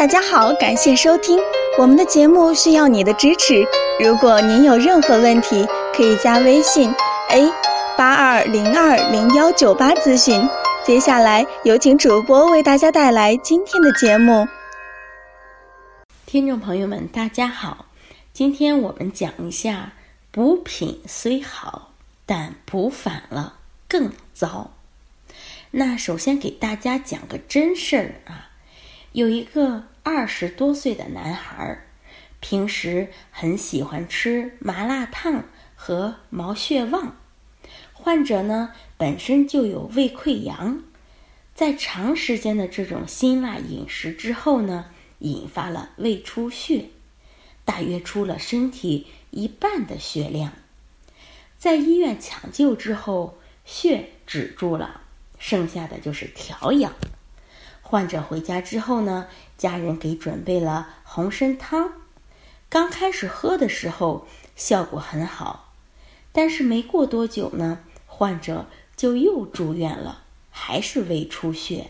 大家好，感谢收听我们的节目，需要你的支持。如果您有任何问题，可以加微信 a 八二零二零幺九八咨询。接下来有请主播为大家带来今天的节目。听众朋友们，大家好，今天我们讲一下补品虽好，但补反了更糟。那首先给大家讲个真事儿啊。有一个二十多岁的男孩，平时很喜欢吃麻辣烫和毛血旺。患者呢本身就有胃溃疡，在长时间的这种辛辣饮食之后呢，引发了胃出血，大约出了身体一半的血量。在医院抢救之后，血止住了，剩下的就是调养。患者回家之后呢，家人给准备了红参汤。刚开始喝的时候效果很好，但是没过多久呢，患者就又住院了，还是胃出血。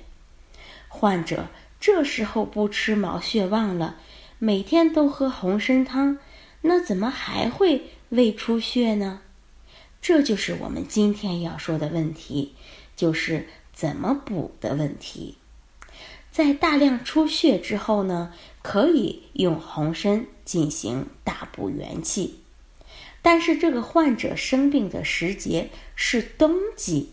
患者这时候不吃毛血旺了，每天都喝红参汤，那怎么还会胃出血呢？这就是我们今天要说的问题，就是怎么补的问题。在大量出血之后呢，可以用红参进行大补元气。但是这个患者生病的时节是冬季，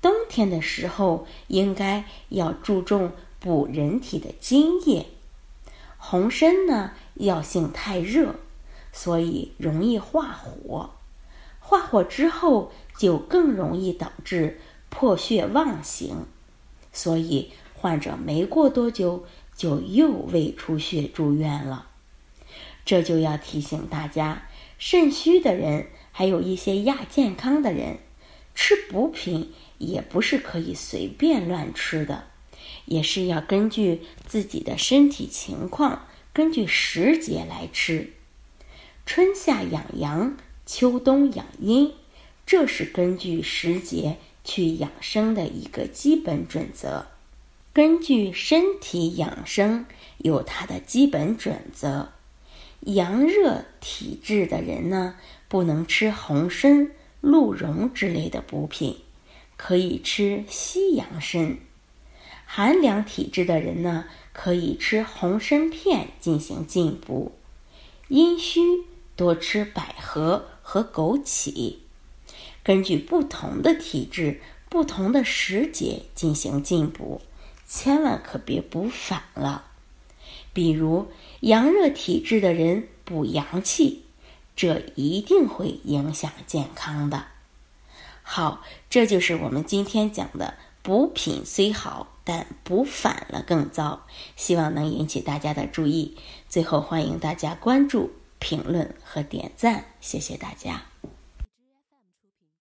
冬天的时候应该要注重补人体的津液。红参呢药性太热，所以容易化火，化火之后就更容易导致破血妄行，所以。患者没过多久就又胃出血住院了，这就要提醒大家：肾虚的人，还有一些亚健康的人，吃补品也不是可以随便乱吃的，也是要根据自己的身体情况，根据时节来吃。春夏养阳，秋冬养阴，这是根据时节去养生的一个基本准则。根据身体养生有它的基本准则，阳热体质的人呢，不能吃红参、鹿茸之类的补品，可以吃西洋参；寒凉体质的人呢，可以吃红参片进行进补；阴虚多吃百合和枸杞。根据不同的体质、不同的时节进行进补。千万可别补反了，比如阳热体质的人补阳气，这一定会影响健康的。好，这就是我们今天讲的补品虽好，但补反了更糟。希望能引起大家的注意。最后，欢迎大家关注、评论和点赞，谢谢大家。